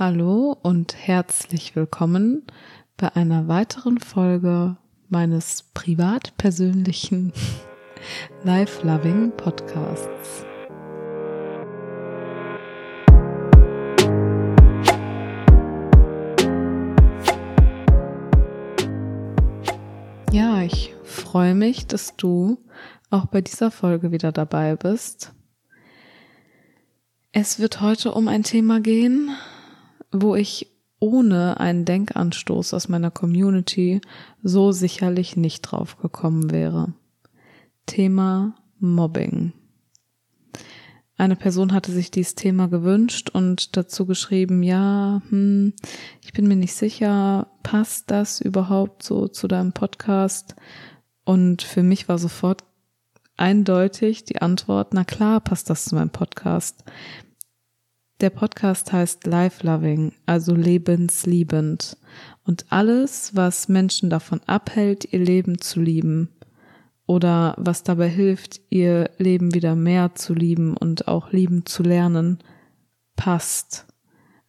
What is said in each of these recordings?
Hallo und herzlich willkommen bei einer weiteren Folge meines privat persönlichen Life Loving Podcasts. Ja, ich freue mich, dass du auch bei dieser Folge wieder dabei bist. Es wird heute um ein Thema gehen, wo ich ohne einen Denkanstoß aus meiner Community so sicherlich nicht drauf gekommen wäre. Thema Mobbing. Eine Person hatte sich dieses Thema gewünscht und dazu geschrieben, ja, hm, ich bin mir nicht sicher, passt das überhaupt so zu deinem Podcast? Und für mich war sofort eindeutig die Antwort, na klar passt das zu meinem Podcast. Der Podcast heißt Life Loving, also lebensliebend. Und alles, was Menschen davon abhält, ihr Leben zu lieben oder was dabei hilft, ihr Leben wieder mehr zu lieben und auch lieben zu lernen, passt.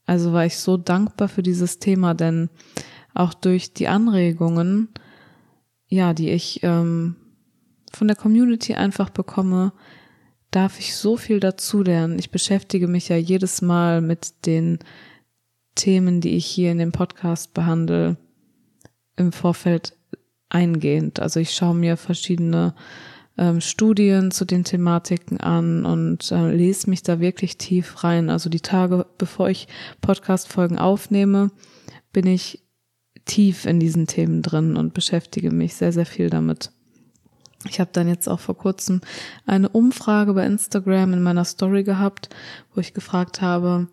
Also war ich so dankbar für dieses Thema, denn auch durch die Anregungen, ja, die ich ähm, von der Community einfach bekomme, darf ich so viel dazulernen. Ich beschäftige mich ja jedes Mal mit den Themen, die ich hier in dem Podcast behandle, im Vorfeld eingehend. Also ich schaue mir verschiedene ähm, Studien zu den Thematiken an und äh, lese mich da wirklich tief rein. Also die Tage, bevor ich Podcast-Folgen aufnehme, bin ich tief in diesen Themen drin und beschäftige mich sehr, sehr viel damit. Ich habe dann jetzt auch vor kurzem eine Umfrage bei Instagram in meiner Story gehabt, wo ich gefragt habe,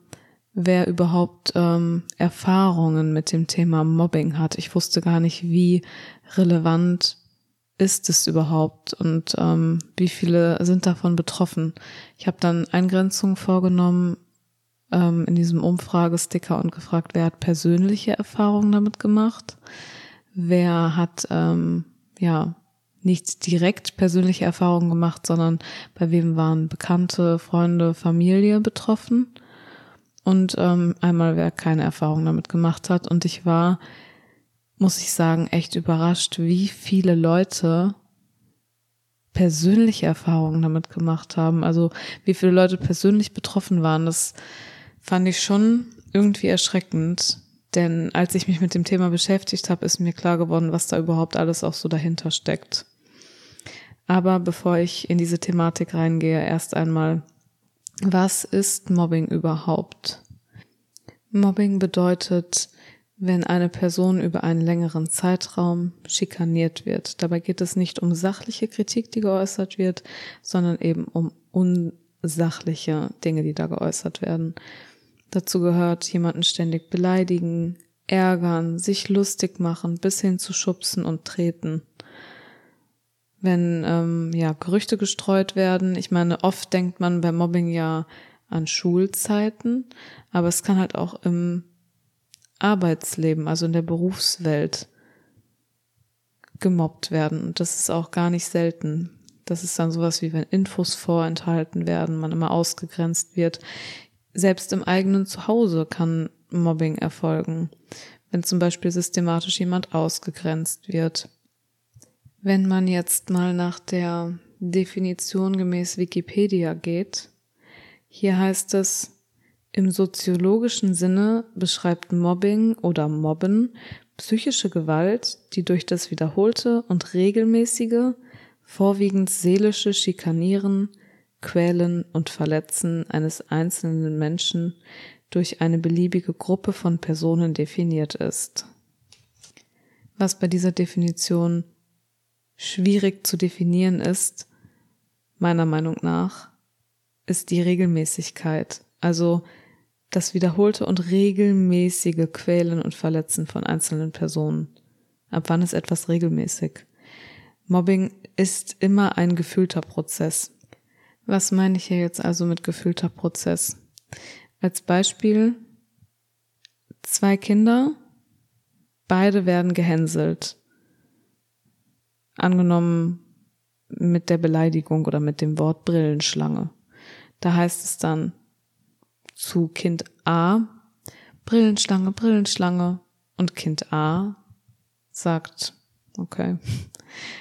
wer überhaupt ähm, Erfahrungen mit dem Thema Mobbing hat. Ich wusste gar nicht, wie relevant ist es überhaupt und ähm, wie viele sind davon betroffen. Ich habe dann Eingrenzungen vorgenommen ähm, in diesem Umfragesticker und gefragt, wer hat persönliche Erfahrungen damit gemacht, wer hat ähm, ja nicht direkt persönliche Erfahrungen gemacht, sondern bei wem waren Bekannte, Freunde, Familie betroffen. Und ähm, einmal, wer keine Erfahrung damit gemacht hat. Und ich war, muss ich sagen, echt überrascht, wie viele Leute persönliche Erfahrungen damit gemacht haben. Also wie viele Leute persönlich betroffen waren. Das fand ich schon irgendwie erschreckend. Denn als ich mich mit dem Thema beschäftigt habe, ist mir klar geworden, was da überhaupt alles auch so dahinter steckt. Aber bevor ich in diese Thematik reingehe, erst einmal, was ist Mobbing überhaupt? Mobbing bedeutet, wenn eine Person über einen längeren Zeitraum schikaniert wird. Dabei geht es nicht um sachliche Kritik, die geäußert wird, sondern eben um unsachliche Dinge, die da geäußert werden. Dazu gehört jemanden ständig beleidigen, ärgern, sich lustig machen, bis hin zu schubsen und treten wenn ähm, ja Gerüchte gestreut werden. Ich meine, oft denkt man bei Mobbing ja an Schulzeiten, aber es kann halt auch im Arbeitsleben, also in der Berufswelt gemobbt werden. Und das ist auch gar nicht selten. Das ist dann sowas wie wenn Infos vorenthalten werden, man immer ausgegrenzt wird. Selbst im eigenen Zuhause kann Mobbing erfolgen, wenn zum Beispiel systematisch jemand ausgegrenzt wird. Wenn man jetzt mal nach der Definition gemäß Wikipedia geht, hier heißt es, im soziologischen Sinne beschreibt Mobbing oder Mobben psychische Gewalt, die durch das wiederholte und regelmäßige, vorwiegend seelische Schikanieren, Quälen und Verletzen eines einzelnen Menschen durch eine beliebige Gruppe von Personen definiert ist. Was bei dieser Definition schwierig zu definieren ist, meiner Meinung nach, ist die Regelmäßigkeit. Also das wiederholte und regelmäßige Quälen und Verletzen von einzelnen Personen. Ab wann ist etwas regelmäßig? Mobbing ist immer ein gefühlter Prozess. Was meine ich hier jetzt also mit gefühlter Prozess? Als Beispiel, zwei Kinder, beide werden gehänselt angenommen mit der Beleidigung oder mit dem Wort Brillenschlange. Da heißt es dann zu Kind A, Brillenschlange, Brillenschlange. Und Kind A sagt, okay,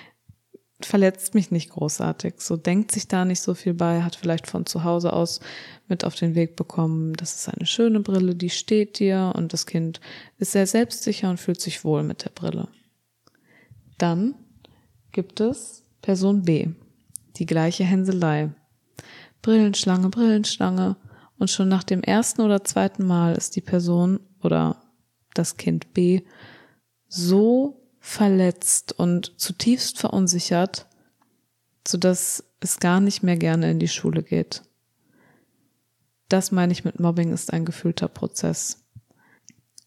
verletzt mich nicht großartig, so denkt sich da nicht so viel bei, hat vielleicht von zu Hause aus mit auf den Weg bekommen, das ist eine schöne Brille, die steht dir und das Kind ist sehr selbstsicher und fühlt sich wohl mit der Brille. Dann gibt es Person B, die gleiche Hänselei. Brillenschlange, Brillenschlange und schon nach dem ersten oder zweiten Mal ist die Person oder das Kind B so verletzt und zutiefst verunsichert, so dass es gar nicht mehr gerne in die Schule geht. Das meine ich mit Mobbing ist ein gefühlter Prozess.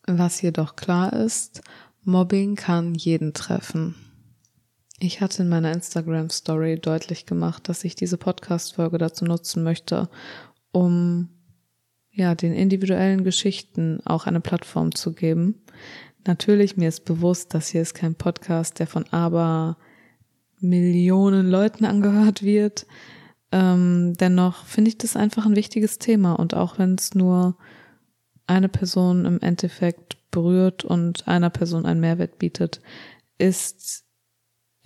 Was jedoch klar ist, Mobbing kann jeden treffen. Ich hatte in meiner Instagram Story deutlich gemacht, dass ich diese Podcast Folge dazu nutzen möchte, um ja, den individuellen Geschichten auch eine Plattform zu geben. Natürlich, mir ist bewusst, dass hier ist kein Podcast, der von aber Millionen Leuten angehört wird. Ähm, dennoch finde ich das einfach ein wichtiges Thema und auch wenn es nur eine Person im Endeffekt berührt und einer Person einen Mehrwert bietet, ist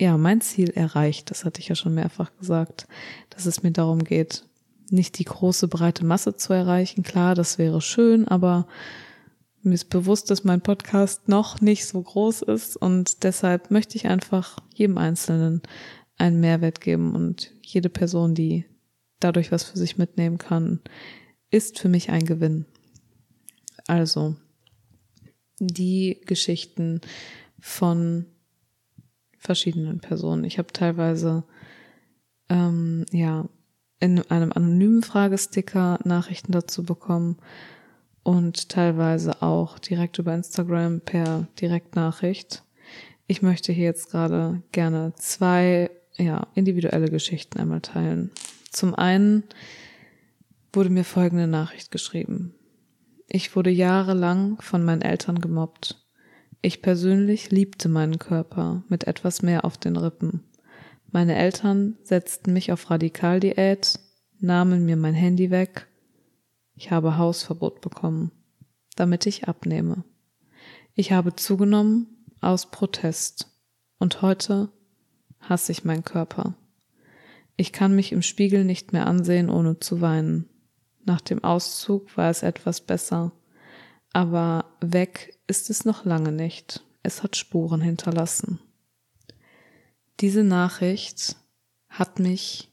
ja mein Ziel erreicht. Das hatte ich ja schon mehrfach gesagt, dass es mir darum geht, nicht die große breite Masse zu erreichen. Klar, das wäre schön, aber mir ist bewusst, dass mein Podcast noch nicht so groß ist und deshalb möchte ich einfach jedem Einzelnen einen Mehrwert geben und jede Person, die dadurch was für sich mitnehmen kann, ist für mich ein Gewinn. Also die Geschichten von verschiedenen Personen. Ich habe teilweise ähm, ja in einem anonymen Fragesticker Nachrichten dazu bekommen und teilweise auch direkt über Instagram per Direktnachricht. Ich möchte hier jetzt gerade gerne zwei ja, individuelle Geschichten einmal teilen. Zum einen wurde mir folgende Nachricht geschrieben. Ich wurde jahrelang von meinen Eltern gemobbt. Ich persönlich liebte meinen Körper mit etwas mehr auf den Rippen. Meine Eltern setzten mich auf Radikaldiät, nahmen mir mein Handy weg. Ich habe Hausverbot bekommen, damit ich abnehme. Ich habe zugenommen aus Protest und heute hasse ich meinen Körper. Ich kann mich im Spiegel nicht mehr ansehen, ohne zu weinen. Nach dem Auszug war es etwas besser, aber weg ist es noch lange nicht. Es hat Spuren hinterlassen. Diese Nachricht hat mich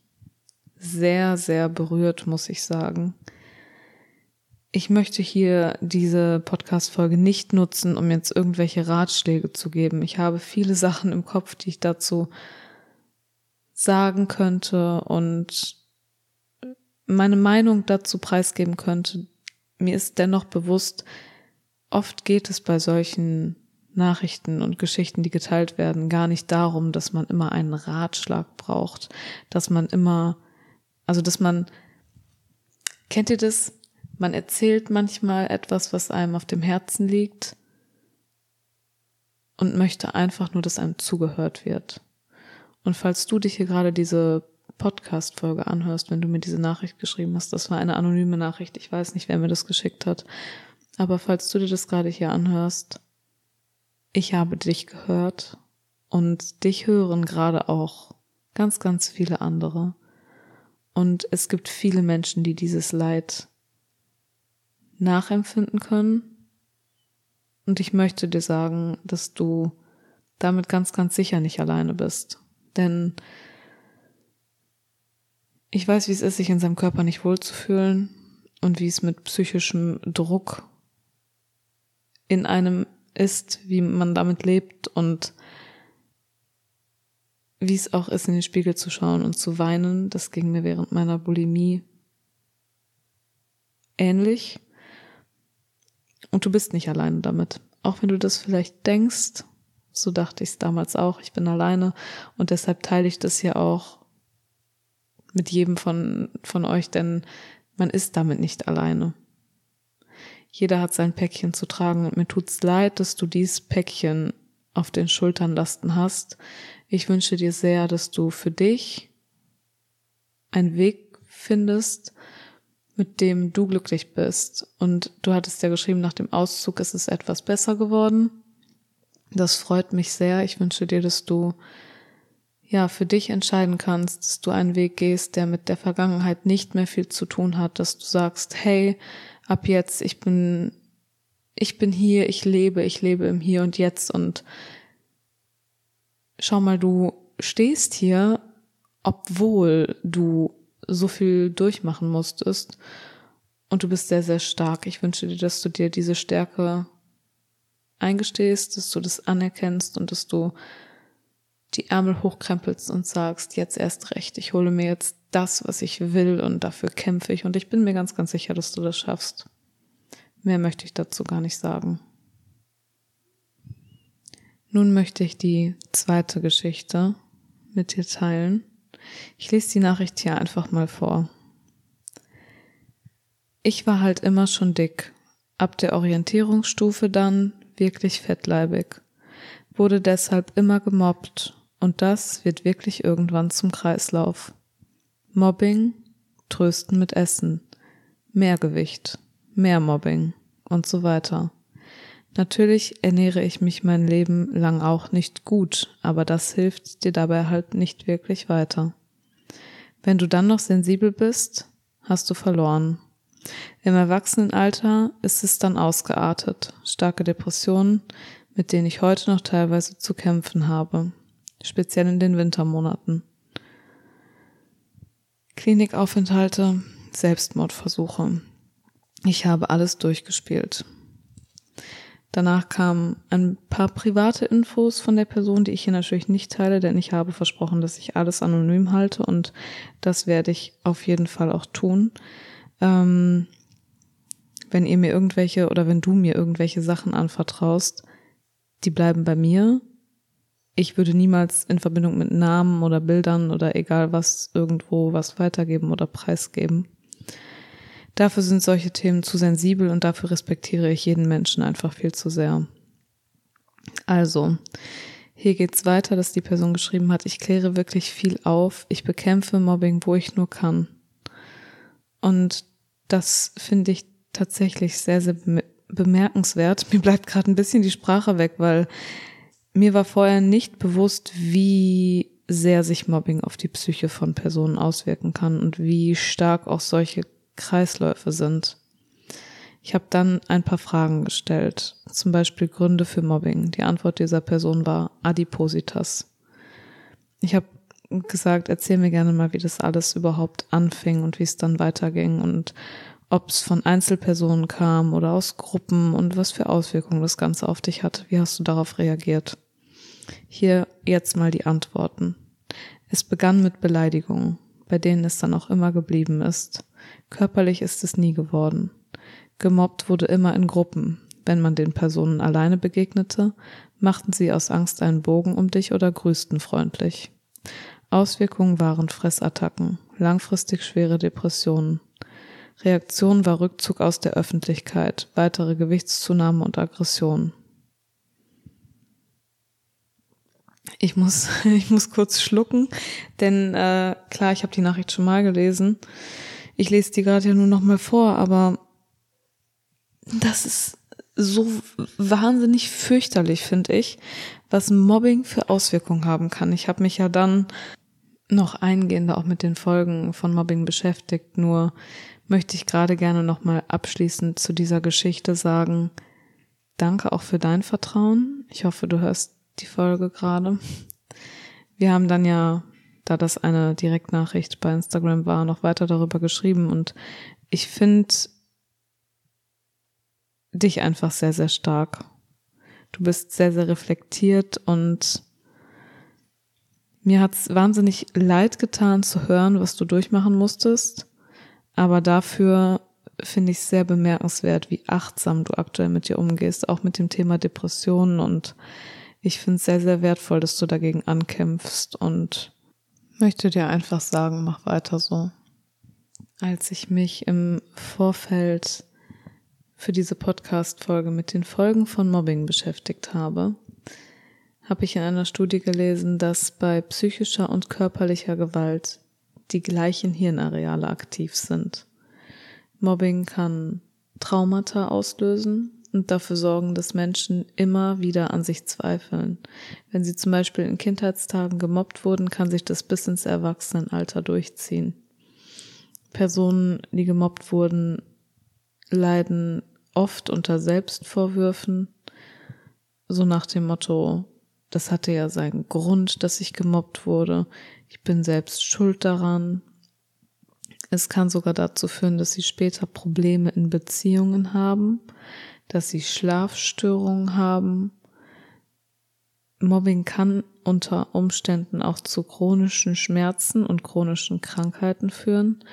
sehr, sehr berührt, muss ich sagen. Ich möchte hier diese Podcast-Folge nicht nutzen, um jetzt irgendwelche Ratschläge zu geben. Ich habe viele Sachen im Kopf, die ich dazu sagen könnte und meine Meinung dazu preisgeben könnte. Mir ist dennoch bewusst, oft geht es bei solchen Nachrichten und Geschichten, die geteilt werden, gar nicht darum, dass man immer einen Ratschlag braucht, dass man immer, also dass man, kennt ihr das? Man erzählt manchmal etwas, was einem auf dem Herzen liegt und möchte einfach nur, dass einem zugehört wird. Und falls du dich hier gerade diese Podcast-Folge anhörst, wenn du mir diese Nachricht geschrieben hast, das war eine anonyme Nachricht, ich weiß nicht, wer mir das geschickt hat, aber falls du dir das gerade hier anhörst, ich habe dich gehört und dich hören gerade auch ganz, ganz viele andere. Und es gibt viele Menschen, die dieses Leid nachempfinden können. Und ich möchte dir sagen, dass du damit ganz, ganz sicher nicht alleine bist. Denn ich weiß, wie es ist, sich in seinem Körper nicht wohlzufühlen und wie es mit psychischem Druck in einem ist, wie man damit lebt und wie es auch ist, in den Spiegel zu schauen und zu weinen. Das ging mir während meiner Bulimie ähnlich. Und du bist nicht alleine damit. Auch wenn du das vielleicht denkst, so dachte ich es damals auch, ich bin alleine und deshalb teile ich das hier auch mit jedem von, von euch, denn man ist damit nicht alleine. Jeder hat sein Päckchen zu tragen und mir tut's leid, dass du dies Päckchen auf den Schultern lasten hast. Ich wünsche dir sehr, dass du für dich einen Weg findest, mit dem du glücklich bist. Und du hattest ja geschrieben, nach dem Auszug ist es etwas besser geworden. Das freut mich sehr. Ich wünsche dir, dass du ja für dich entscheiden kannst, dass du einen Weg gehst, der mit der Vergangenheit nicht mehr viel zu tun hat, dass du sagst, hey, ab jetzt, ich bin, ich bin hier, ich lebe, ich lebe im Hier und Jetzt und schau mal, du stehst hier, obwohl du so viel durchmachen musstest und du bist sehr, sehr stark. Ich wünsche dir, dass du dir diese Stärke eingestehst, dass du das anerkennst und dass du die Ärmel hochkrempelst und sagst, jetzt erst recht, ich hole mir jetzt das, was ich will und dafür kämpfe ich und ich bin mir ganz, ganz sicher, dass du das schaffst. Mehr möchte ich dazu gar nicht sagen. Nun möchte ich die zweite Geschichte mit dir teilen. Ich lese die Nachricht hier einfach mal vor. Ich war halt immer schon dick, ab der Orientierungsstufe dann wirklich fettleibig, wurde deshalb immer gemobbt und das wird wirklich irgendwann zum Kreislauf. Mobbing, Trösten mit Essen, mehr Gewicht, mehr Mobbing und so weiter. Natürlich ernähre ich mich mein Leben lang auch nicht gut, aber das hilft dir dabei halt nicht wirklich weiter. Wenn du dann noch sensibel bist, hast du verloren. Im Erwachsenenalter ist es dann ausgeartet. Starke Depressionen, mit denen ich heute noch teilweise zu kämpfen habe, speziell in den Wintermonaten. Klinikaufenthalte, Selbstmordversuche. Ich habe alles durchgespielt. Danach kamen ein paar private Infos von der Person, die ich hier natürlich nicht teile, denn ich habe versprochen, dass ich alles anonym halte und das werde ich auf jeden Fall auch tun. Ähm, wenn ihr mir irgendwelche oder wenn du mir irgendwelche Sachen anvertraust, die bleiben bei mir. Ich würde niemals in Verbindung mit Namen oder Bildern oder egal was irgendwo was weitergeben oder preisgeben. Dafür sind solche Themen zu sensibel und dafür respektiere ich jeden Menschen einfach viel zu sehr. Also, hier geht's weiter, dass die Person geschrieben hat, ich kläre wirklich viel auf, ich bekämpfe Mobbing, wo ich nur kann. Und das finde ich tatsächlich sehr, sehr bemerkenswert. Mir bleibt gerade ein bisschen die Sprache weg, weil mir war vorher nicht bewusst, wie sehr sich Mobbing auf die Psyche von Personen auswirken kann und wie stark auch solche Kreisläufe sind. Ich habe dann ein paar Fragen gestellt, zum Beispiel Gründe für Mobbing. Die Antwort dieser Person war Adipositas. Ich habe gesagt, erzähl mir gerne mal, wie das alles überhaupt anfing und wie es dann weiterging und ob es von Einzelpersonen kam oder aus Gruppen und was für Auswirkungen das Ganze auf dich hat. Wie hast du darauf reagiert? Hier jetzt mal die Antworten. Es begann mit Beleidigungen, bei denen es dann auch immer geblieben ist. Körperlich ist es nie geworden. Gemobbt wurde immer in Gruppen. Wenn man den Personen alleine begegnete, machten sie aus Angst einen Bogen um dich oder grüßten freundlich. Auswirkungen waren Fressattacken, langfristig schwere Depressionen. Reaktion war Rückzug aus der Öffentlichkeit, weitere Gewichtszunahme und Aggression. Ich muss, ich muss kurz schlucken, denn äh, klar, ich habe die Nachricht schon mal gelesen. Ich lese die gerade ja nur noch mal vor, aber das ist so wahnsinnig fürchterlich, finde ich, was Mobbing für Auswirkungen haben kann. Ich habe mich ja dann noch eingehender auch mit den Folgen von Mobbing beschäftigt. Nur möchte ich gerade gerne noch mal abschließend zu dieser Geschichte sagen, danke auch für dein Vertrauen. Ich hoffe, du hörst die Folge gerade. Wir haben dann ja da das eine Direktnachricht bei Instagram war, noch weiter darüber geschrieben. Und ich finde dich einfach sehr, sehr stark. Du bist sehr, sehr reflektiert und mir hat's wahnsinnig leid getan zu hören, was du durchmachen musstest. Aber dafür finde ich sehr bemerkenswert, wie achtsam du aktuell mit dir umgehst, auch mit dem Thema Depressionen. Und ich finde es sehr, sehr wertvoll, dass du dagegen ankämpfst und möchte dir einfach sagen, mach weiter so. Als ich mich im Vorfeld für diese Podcast-Folge mit den Folgen von Mobbing beschäftigt habe, habe ich in einer Studie gelesen, dass bei psychischer und körperlicher Gewalt die gleichen Hirnareale aktiv sind. Mobbing kann Traumata auslösen und dafür sorgen, dass Menschen immer wieder an sich zweifeln. Wenn sie zum Beispiel in Kindheitstagen gemobbt wurden, kann sich das bis ins Erwachsenenalter durchziehen. Personen, die gemobbt wurden, leiden oft unter Selbstvorwürfen, so nach dem Motto, das hatte ja seinen Grund, dass ich gemobbt wurde, ich bin selbst schuld daran. Es kann sogar dazu führen, dass sie später Probleme in Beziehungen haben, dass sie Schlafstörungen haben. Mobbing kann unter Umständen auch zu chronischen Schmerzen und chronischen Krankheiten führen.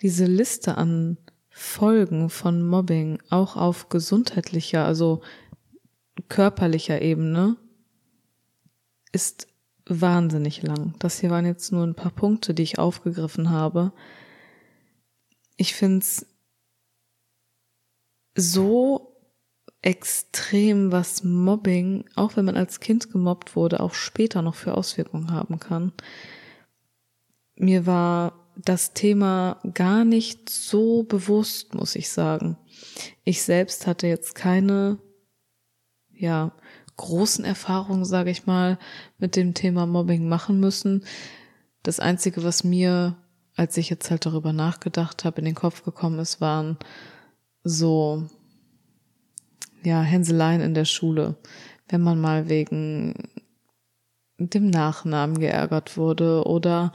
Diese Liste an Folgen von Mobbing auch auf gesundheitlicher, also körperlicher Ebene ist wahnsinnig lang. Das hier waren jetzt nur ein paar Punkte, die ich aufgegriffen habe. Ich finde es so extrem, was Mobbing, auch wenn man als Kind gemobbt wurde, auch später noch für Auswirkungen haben kann. Mir war das Thema gar nicht so bewusst, muss ich sagen. Ich selbst hatte jetzt keine, ja, großen Erfahrungen, sage ich mal, mit dem Thema Mobbing machen müssen. Das Einzige, was mir, als ich jetzt halt darüber nachgedacht habe, in den Kopf gekommen ist, waren so, ja, Hänseleien in der Schule. Wenn man mal wegen dem Nachnamen geärgert wurde oder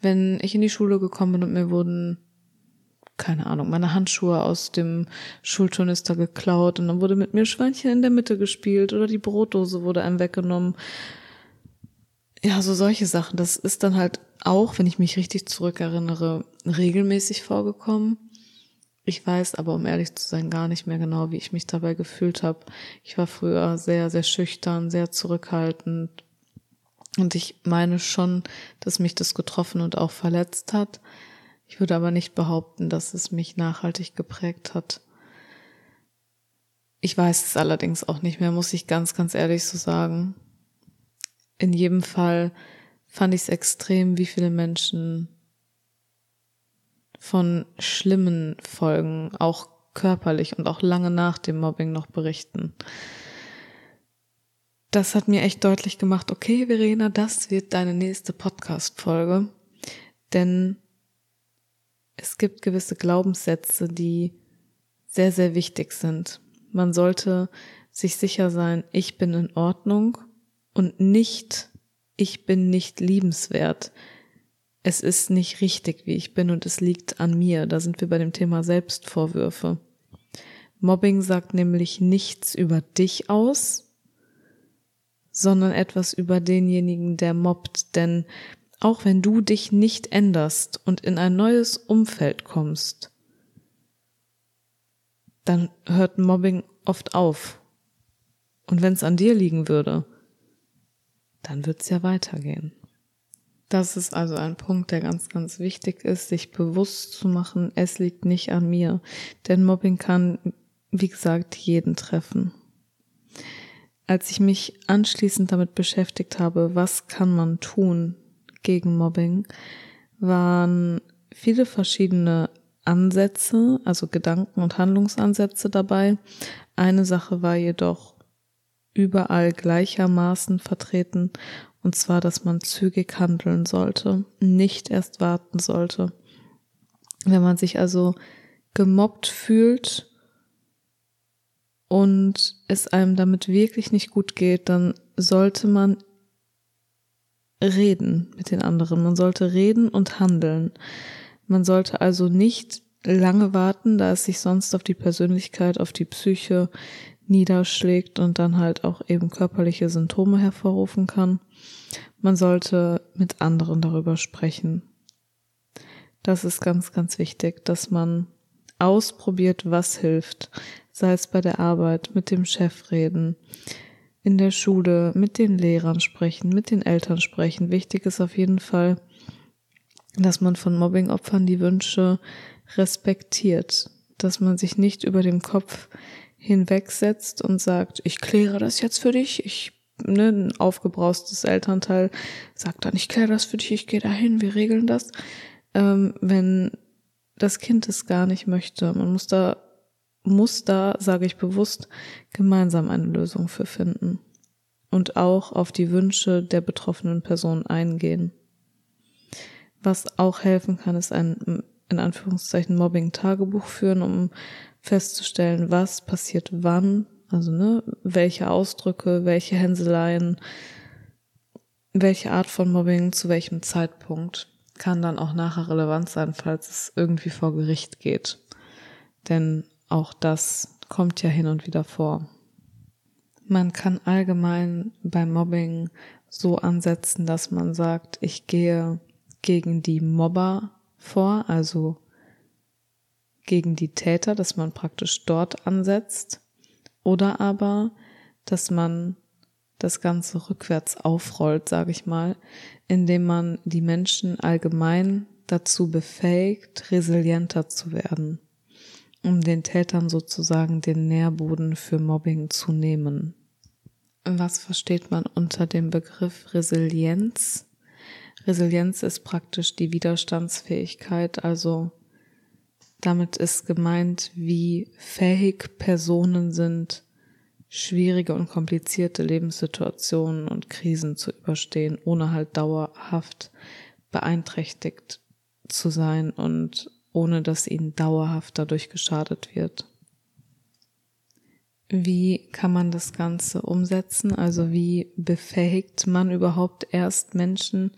wenn ich in die Schule gekommen bin und mir wurden, keine Ahnung, meine Handschuhe aus dem Schulturnister geklaut und dann wurde mit mir Schweinchen in der Mitte gespielt oder die Brotdose wurde einem weggenommen. Ja, so solche Sachen. Das ist dann halt auch, wenn ich mich richtig zurückerinnere, regelmäßig vorgekommen. Ich weiß aber, um ehrlich zu sein, gar nicht mehr genau, wie ich mich dabei gefühlt habe. Ich war früher sehr, sehr schüchtern, sehr zurückhaltend, und ich meine schon, dass mich das getroffen und auch verletzt hat. Ich würde aber nicht behaupten, dass es mich nachhaltig geprägt hat. Ich weiß es allerdings auch nicht mehr, muss ich ganz, ganz ehrlich so sagen. In jedem Fall fand ich es extrem, wie viele Menschen von schlimmen Folgen, auch körperlich und auch lange nach dem Mobbing noch berichten das hat mir echt deutlich gemacht, okay, Verena, das wird deine nächste Podcast-Folge. Denn es gibt gewisse Glaubenssätze, die sehr, sehr wichtig sind. Man sollte sich sicher sein, ich bin in Ordnung und nicht, ich bin nicht liebenswert. Es ist nicht richtig, wie ich bin und es liegt an mir. Da sind wir bei dem Thema Selbstvorwürfe. Mobbing sagt nämlich nichts über dich aus, sondern etwas über denjenigen, der mobbt. Denn auch wenn du dich nicht änderst und in ein neues Umfeld kommst, dann hört Mobbing oft auf. Und wenn es an dir liegen würde, dann wird es ja weitergehen. Das ist also ein Punkt, der ganz, ganz wichtig ist, sich bewusst zu machen, es liegt nicht an mir. Denn Mobbing kann, wie gesagt, jeden treffen als ich mich anschließend damit beschäftigt habe, was kann man tun gegen Mobbing, waren viele verschiedene Ansätze, also Gedanken und Handlungsansätze dabei. Eine Sache war jedoch überall gleichermaßen vertreten, und zwar, dass man zügig handeln sollte, nicht erst warten sollte. Wenn man sich also gemobbt fühlt und es einem damit wirklich nicht gut geht, dann sollte man reden mit den anderen. Man sollte reden und handeln. Man sollte also nicht lange warten, da es sich sonst auf die Persönlichkeit, auf die Psyche niederschlägt und dann halt auch eben körperliche Symptome hervorrufen kann. Man sollte mit anderen darüber sprechen. Das ist ganz, ganz wichtig, dass man ausprobiert, was hilft sei es bei der Arbeit, mit dem Chef reden, in der Schule, mit den Lehrern sprechen, mit den Eltern sprechen. Wichtig ist auf jeden Fall, dass man von Mobbingopfern die Wünsche respektiert, dass man sich nicht über dem Kopf hinwegsetzt und sagt, ich kläre das jetzt für dich, ich ne, ein aufgebraustes Elternteil sagt dann, ich kläre das für dich, ich gehe dahin, wir regeln das. Ähm, wenn das Kind es gar nicht möchte. Man muss da, muss da, sage ich bewusst, gemeinsam eine Lösung für finden und auch auf die Wünsche der betroffenen Person eingehen. Was auch helfen kann, ist ein in Anführungszeichen Mobbing-Tagebuch führen, um festzustellen, was passiert wann, also ne, welche Ausdrücke, welche Hänseleien, welche Art von Mobbing zu welchem Zeitpunkt kann dann auch nachher relevant sein, falls es irgendwie vor Gericht geht. Denn auch das kommt ja hin und wieder vor. Man kann allgemein beim Mobbing so ansetzen, dass man sagt, ich gehe gegen die Mobber vor, also gegen die Täter, dass man praktisch dort ansetzt, oder aber, dass man das Ganze rückwärts aufrollt, sage ich mal, indem man die Menschen allgemein dazu befähigt, resilienter zu werden, um den Tätern sozusagen den Nährboden für Mobbing zu nehmen. Was versteht man unter dem Begriff Resilienz? Resilienz ist praktisch die Widerstandsfähigkeit, also damit ist gemeint, wie fähig Personen sind, schwierige und komplizierte Lebenssituationen und Krisen zu überstehen, ohne halt dauerhaft beeinträchtigt zu sein und ohne dass ihnen dauerhaft dadurch geschadet wird. Wie kann man das Ganze umsetzen? Also wie befähigt man überhaupt erst Menschen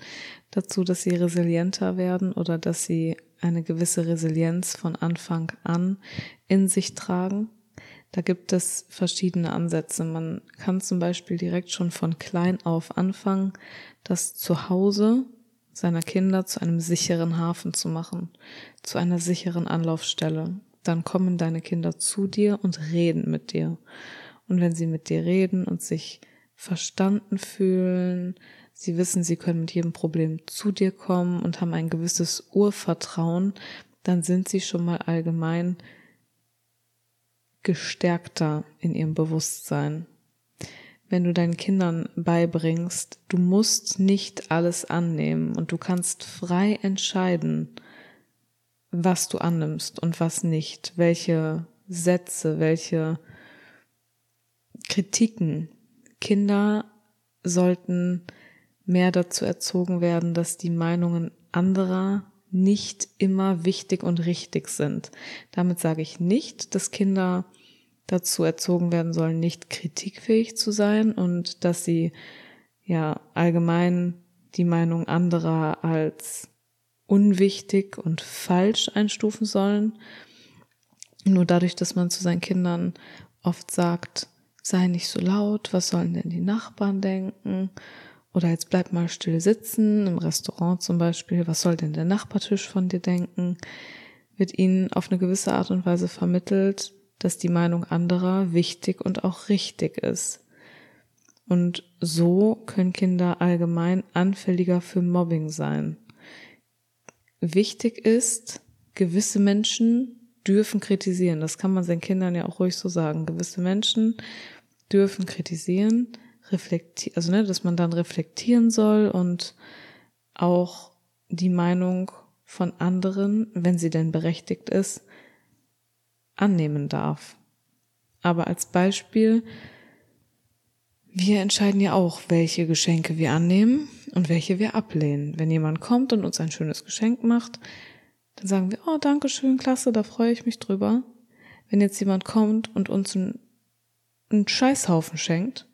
dazu, dass sie resilienter werden oder dass sie eine gewisse Resilienz von Anfang an in sich tragen? Da gibt es verschiedene Ansätze. Man kann zum Beispiel direkt schon von klein auf anfangen, das Zuhause seiner Kinder zu einem sicheren Hafen zu machen, zu einer sicheren Anlaufstelle. Dann kommen deine Kinder zu dir und reden mit dir. Und wenn sie mit dir reden und sich verstanden fühlen, sie wissen, sie können mit jedem Problem zu dir kommen und haben ein gewisses Urvertrauen, dann sind sie schon mal allgemein gestärkter in ihrem Bewusstsein. Wenn du deinen Kindern beibringst, du musst nicht alles annehmen und du kannst frei entscheiden, was du annimmst und was nicht, welche Sätze, welche Kritiken. Kinder sollten mehr dazu erzogen werden, dass die Meinungen anderer nicht immer wichtig und richtig sind. Damit sage ich nicht, dass Kinder dazu erzogen werden sollen, nicht kritikfähig zu sein und dass sie ja allgemein die Meinung anderer als unwichtig und falsch einstufen sollen. Nur dadurch, dass man zu seinen Kindern oft sagt, sei nicht so laut, was sollen denn die Nachbarn denken? Oder jetzt bleib mal still sitzen, im Restaurant zum Beispiel, was soll denn der Nachbartisch von dir denken? Wird ihnen auf eine gewisse Art und Weise vermittelt, dass die Meinung anderer wichtig und auch richtig ist. Und so können Kinder allgemein anfälliger für Mobbing sein. Wichtig ist, gewisse Menschen dürfen kritisieren. Das kann man seinen Kindern ja auch ruhig so sagen. Gewisse Menschen dürfen kritisieren, reflektieren, also ne, dass man dann reflektieren soll und auch die Meinung von anderen, wenn sie denn berechtigt ist, annehmen darf. Aber als Beispiel, wir entscheiden ja auch, welche Geschenke wir annehmen und welche wir ablehnen. Wenn jemand kommt und uns ein schönes Geschenk macht, dann sagen wir, oh, danke schön, klasse, da freue ich mich drüber. Wenn jetzt jemand kommt und uns einen, einen Scheißhaufen schenkt,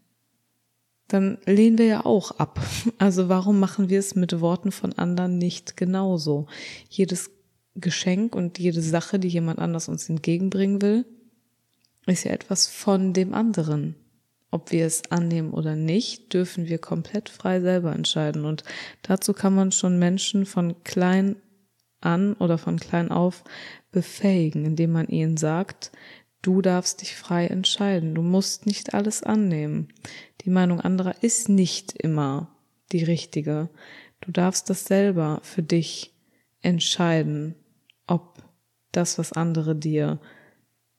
dann lehnen wir ja auch ab. Also warum machen wir es mit Worten von anderen nicht genauso? Jedes Geschenk und jede Sache, die jemand anders uns entgegenbringen will, ist ja etwas von dem anderen. Ob wir es annehmen oder nicht, dürfen wir komplett frei selber entscheiden. Und dazu kann man schon Menschen von klein an oder von klein auf befähigen, indem man ihnen sagt, du darfst dich frei entscheiden. Du musst nicht alles annehmen. Die Meinung anderer ist nicht immer die richtige. Du darfst das selber für dich entscheiden ob das, was andere dir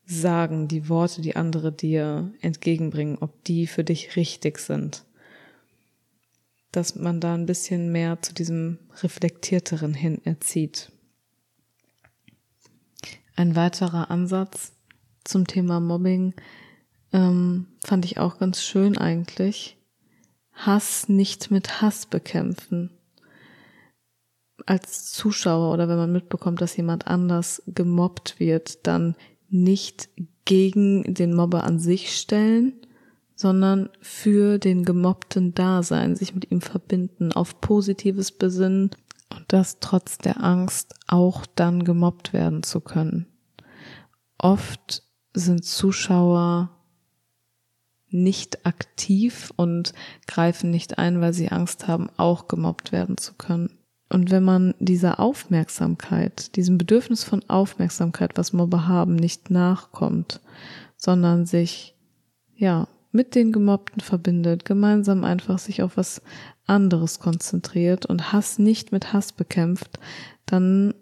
sagen, die Worte, die andere dir entgegenbringen, ob die für dich richtig sind. Dass man da ein bisschen mehr zu diesem reflektierteren hin erzieht. Ein weiterer Ansatz zum Thema Mobbing ähm, fand ich auch ganz schön eigentlich. Hass nicht mit Hass bekämpfen. Als Zuschauer oder wenn man mitbekommt, dass jemand anders gemobbt wird, dann nicht gegen den Mobber an sich stellen, sondern für den Gemobbten da sein, sich mit ihm verbinden, auf Positives besinnen und das trotz der Angst auch dann gemobbt werden zu können. Oft sind Zuschauer nicht aktiv und greifen nicht ein, weil sie Angst haben, auch gemobbt werden zu können. Und wenn man dieser Aufmerksamkeit, diesem Bedürfnis von Aufmerksamkeit, was Mobber haben, nicht nachkommt, sondern sich, ja, mit den Gemobbten verbindet, gemeinsam einfach sich auf was anderes konzentriert und Hass nicht mit Hass bekämpft, dann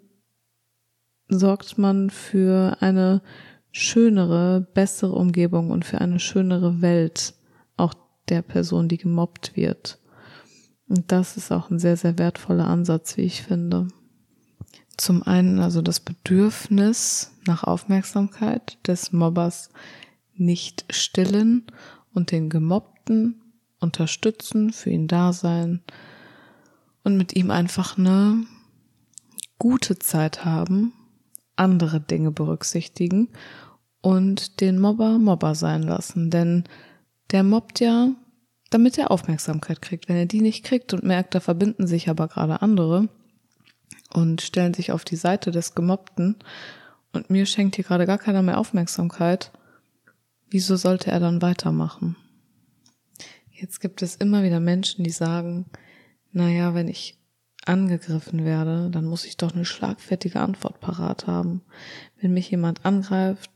sorgt man für eine schönere, bessere Umgebung und für eine schönere Welt auch der Person, die gemobbt wird. Und das ist auch ein sehr, sehr wertvoller Ansatz, wie ich finde. Zum einen also das Bedürfnis nach Aufmerksamkeit des Mobbers nicht stillen und den Gemobbten unterstützen, für ihn da sein und mit ihm einfach eine gute Zeit haben, andere Dinge berücksichtigen und den Mobber Mobber sein lassen. Denn der mobbt ja, damit er Aufmerksamkeit kriegt. Wenn er die nicht kriegt und merkt, da verbinden sich aber gerade andere und stellen sich auf die Seite des Gemobbten und mir schenkt hier gerade gar keiner mehr Aufmerksamkeit, wieso sollte er dann weitermachen? Jetzt gibt es immer wieder Menschen, die sagen, naja, wenn ich angegriffen werde, dann muss ich doch eine schlagfertige Antwort parat haben. Wenn mich jemand angreift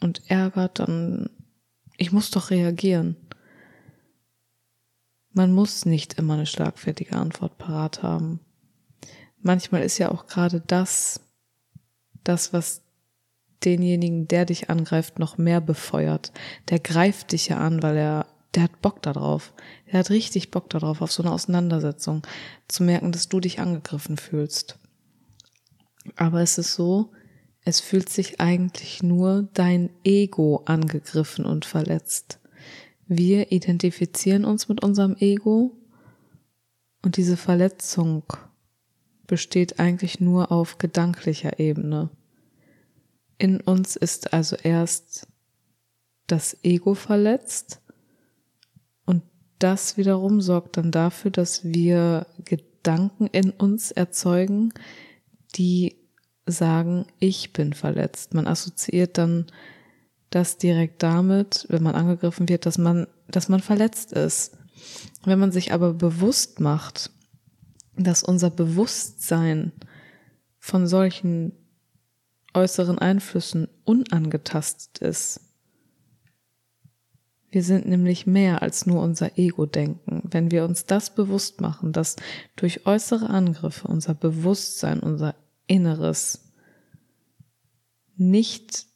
und ärgert, dann ich muss doch reagieren. Man muss nicht immer eine schlagfertige Antwort parat haben. Manchmal ist ja auch gerade das, das, was denjenigen, der dich angreift, noch mehr befeuert. Der greift dich ja an, weil er der hat Bock darauf. Der hat richtig Bock darauf, auf so eine Auseinandersetzung, zu merken, dass du dich angegriffen fühlst. Aber es ist so, es fühlt sich eigentlich nur dein Ego angegriffen und verletzt. Wir identifizieren uns mit unserem Ego und diese Verletzung besteht eigentlich nur auf gedanklicher Ebene. In uns ist also erst das Ego verletzt das wiederum sorgt dann dafür, dass wir Gedanken in uns erzeugen, die sagen, ich bin verletzt. Man assoziiert dann das direkt damit, wenn man angegriffen wird, dass man, dass man verletzt ist. Wenn man sich aber bewusst macht, dass unser Bewusstsein von solchen äußeren Einflüssen unangetastet ist, wir sind nämlich mehr als nur unser Ego-Denken. Wenn wir uns das bewusst machen, dass durch äußere Angriffe unser Bewusstsein, unser Inneres nicht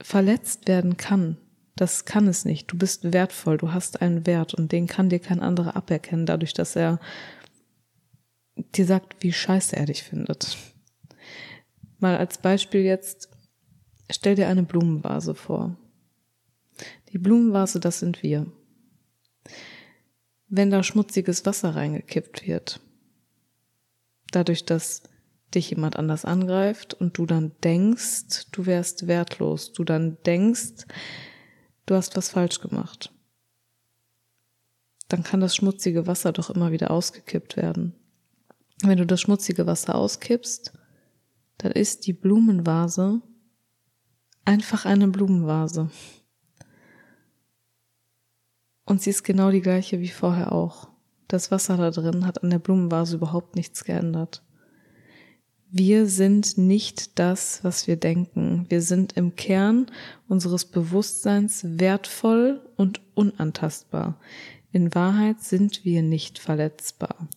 verletzt werden kann, das kann es nicht. Du bist wertvoll, du hast einen Wert und den kann dir kein anderer aberkennen, dadurch, dass er dir sagt, wie scheiße er dich findet. Mal als Beispiel jetzt, stell dir eine Blumenvase vor. Die Blumenvase, das sind wir. Wenn da schmutziges Wasser reingekippt wird, dadurch, dass dich jemand anders angreift und du dann denkst, du wärst wertlos, du dann denkst, du hast was falsch gemacht, dann kann das schmutzige Wasser doch immer wieder ausgekippt werden. Wenn du das schmutzige Wasser auskippst, dann ist die Blumenvase einfach eine Blumenvase. Und sie ist genau die gleiche wie vorher auch. Das Wasser da drin hat an der Blumenvase überhaupt nichts geändert. Wir sind nicht das, was wir denken. Wir sind im Kern unseres Bewusstseins wertvoll und unantastbar. In Wahrheit sind wir nicht verletzbar.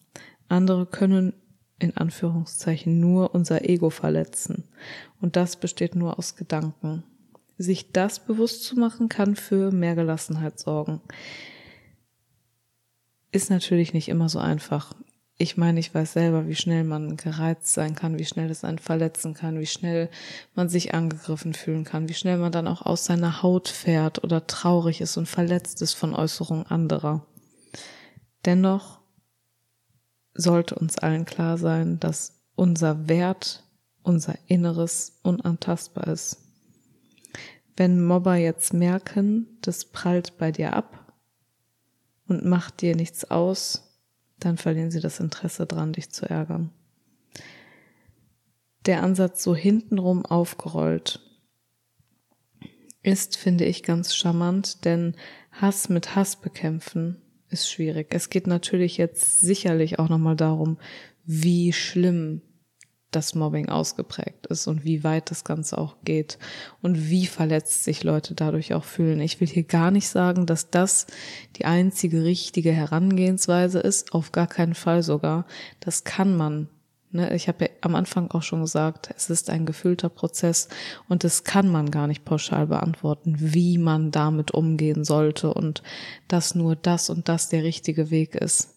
Andere können in Anführungszeichen nur unser Ego verletzen. Und das besteht nur aus Gedanken. Sich das bewusst zu machen, kann für mehr Gelassenheit sorgen. Ist natürlich nicht immer so einfach. Ich meine, ich weiß selber, wie schnell man gereizt sein kann, wie schnell es einen verletzen kann, wie schnell man sich angegriffen fühlen kann, wie schnell man dann auch aus seiner Haut fährt oder traurig ist und verletzt ist von Äußerungen anderer. Dennoch sollte uns allen klar sein, dass unser Wert, unser Inneres unantastbar ist. Wenn Mobber jetzt merken, das prallt bei dir ab und macht dir nichts aus, dann verlieren sie das Interesse dran, dich zu ärgern. Der Ansatz so hintenrum aufgerollt ist, finde ich, ganz charmant, denn Hass mit Hass bekämpfen ist schwierig. Es geht natürlich jetzt sicherlich auch nochmal darum, wie schlimm das Mobbing ausgeprägt ist und wie weit das Ganze auch geht und wie verletzt sich Leute dadurch auch fühlen. Ich will hier gar nicht sagen, dass das die einzige richtige Herangehensweise ist, auf gar keinen Fall sogar. Das kann man. Ne? Ich habe ja am Anfang auch schon gesagt, es ist ein gefühlter Prozess und das kann man gar nicht pauschal beantworten, wie man damit umgehen sollte und dass nur das und das der richtige Weg ist.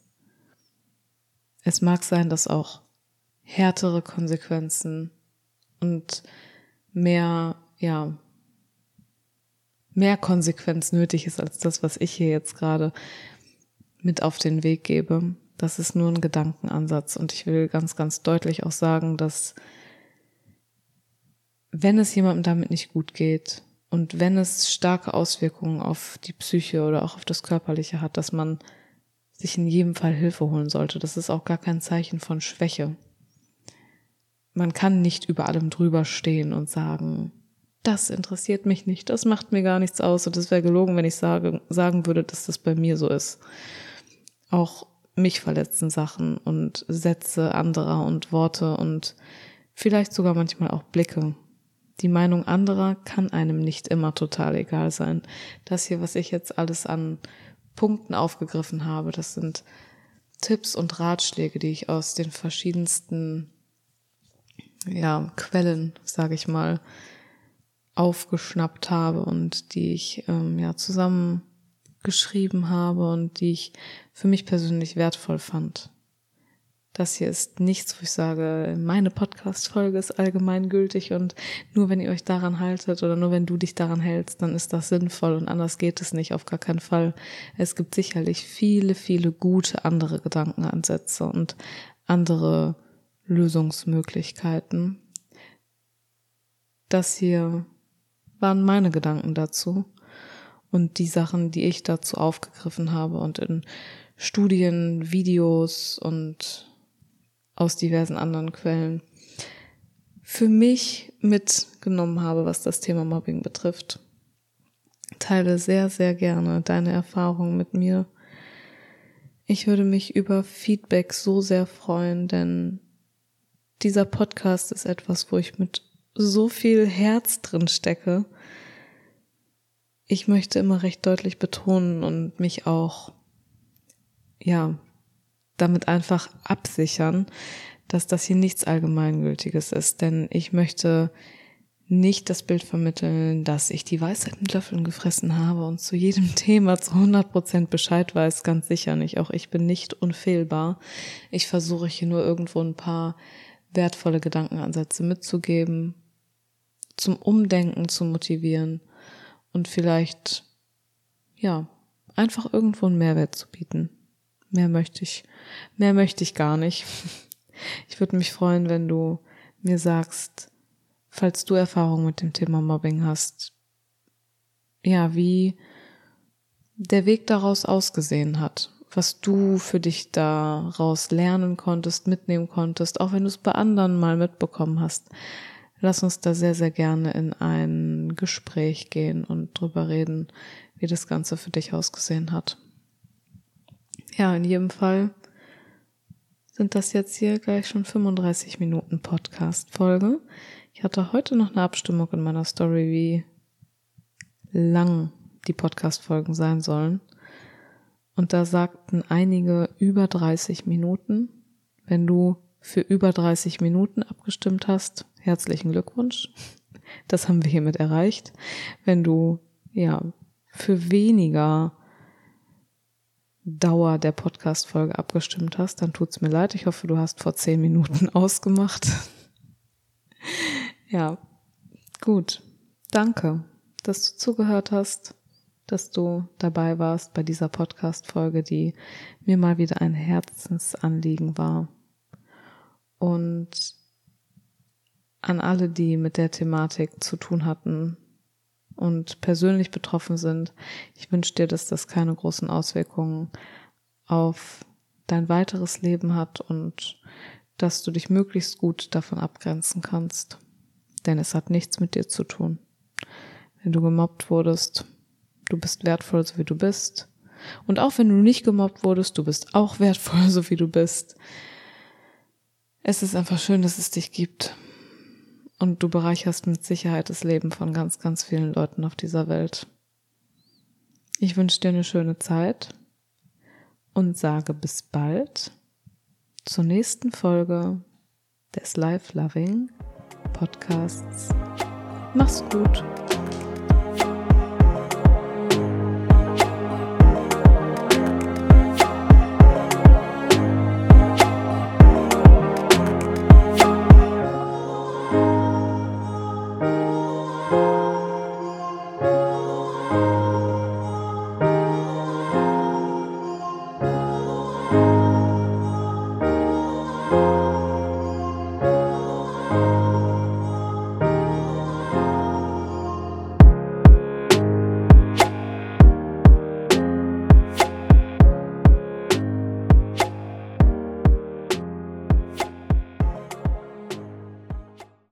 Es mag sein, dass auch härtere Konsequenzen und mehr, ja, mehr Konsequenz nötig ist als das, was ich hier jetzt gerade mit auf den Weg gebe. Das ist nur ein Gedankenansatz und ich will ganz, ganz deutlich auch sagen, dass wenn es jemandem damit nicht gut geht und wenn es starke Auswirkungen auf die Psyche oder auch auf das Körperliche hat, dass man sich in jedem Fall Hilfe holen sollte. Das ist auch gar kein Zeichen von Schwäche man kann nicht über allem drüber stehen und sagen, das interessiert mich nicht, das macht mir gar nichts aus und es wäre gelogen, wenn ich sage, sagen würde, dass das bei mir so ist. Auch mich verletzen Sachen und Sätze anderer und Worte und vielleicht sogar manchmal auch Blicke. Die Meinung anderer kann einem nicht immer total egal sein. Das hier, was ich jetzt alles an Punkten aufgegriffen habe, das sind Tipps und Ratschläge, die ich aus den verschiedensten ja, Quellen, sage ich mal, aufgeschnappt habe und die ich ähm, ja zusammengeschrieben habe und die ich für mich persönlich wertvoll fand. Das hier ist nichts, wo ich sage, meine Podcast-Folge ist allgemeingültig und nur wenn ihr euch daran haltet oder nur wenn du dich daran hältst, dann ist das sinnvoll und anders geht es nicht, auf gar keinen Fall. Es gibt sicherlich viele, viele gute andere Gedankenansätze und andere Lösungsmöglichkeiten. Das hier waren meine Gedanken dazu und die Sachen, die ich dazu aufgegriffen habe und in Studien, Videos und aus diversen anderen Quellen für mich mitgenommen habe, was das Thema Mobbing betrifft. Teile sehr, sehr gerne deine Erfahrungen mit mir. Ich würde mich über Feedback so sehr freuen, denn dieser Podcast ist etwas, wo ich mit so viel Herz drin stecke. Ich möchte immer recht deutlich betonen und mich auch, ja, damit einfach absichern, dass das hier nichts Allgemeingültiges ist. Denn ich möchte nicht das Bild vermitteln, dass ich die Weisheit mit Löffeln gefressen habe und zu jedem Thema zu 100 Prozent Bescheid weiß, ganz sicher nicht. Auch ich bin nicht unfehlbar. Ich versuche hier nur irgendwo ein paar wertvolle Gedankenansätze mitzugeben, zum Umdenken zu motivieren und vielleicht, ja, einfach irgendwo einen Mehrwert zu bieten. Mehr möchte ich, mehr möchte ich gar nicht. Ich würde mich freuen, wenn du mir sagst, falls du Erfahrung mit dem Thema Mobbing hast, ja, wie der Weg daraus ausgesehen hat was du für dich daraus lernen konntest, mitnehmen konntest, auch wenn du es bei anderen mal mitbekommen hast. Lass uns da sehr, sehr gerne in ein Gespräch gehen und drüber reden, wie das Ganze für dich ausgesehen hat. Ja, in jedem Fall sind das jetzt hier gleich schon 35 Minuten Podcast-Folge. Ich hatte heute noch eine Abstimmung in meiner Story, wie lang die Podcast-Folgen sein sollen. Und da sagten einige über 30 Minuten. Wenn du für über 30 Minuten abgestimmt hast, herzlichen Glückwunsch. Das haben wir hiermit erreicht. Wenn du, ja, für weniger Dauer der Podcast-Folge abgestimmt hast, dann tut's mir leid. Ich hoffe, du hast vor zehn Minuten ausgemacht. ja, gut. Danke, dass du zugehört hast, dass du dabei warst bei dieser Podcast-Folge, die mir mal wieder ein Herzensanliegen war. Und an alle, die mit der Thematik zu tun hatten, und persönlich betroffen sind. Ich wünsche dir, dass das keine großen Auswirkungen auf dein weiteres Leben hat und dass du dich möglichst gut davon abgrenzen kannst. Denn es hat nichts mit dir zu tun. Wenn du gemobbt wurdest, du bist wertvoll, so wie du bist. Und auch wenn du nicht gemobbt wurdest, du bist auch wertvoll, so wie du bist. Es ist einfach schön, dass es dich gibt. Und du bereicherst mit Sicherheit das Leben von ganz, ganz vielen Leuten auf dieser Welt. Ich wünsche dir eine schöne Zeit und sage bis bald zur nächsten Folge des Life Loving Podcasts. Mach's gut.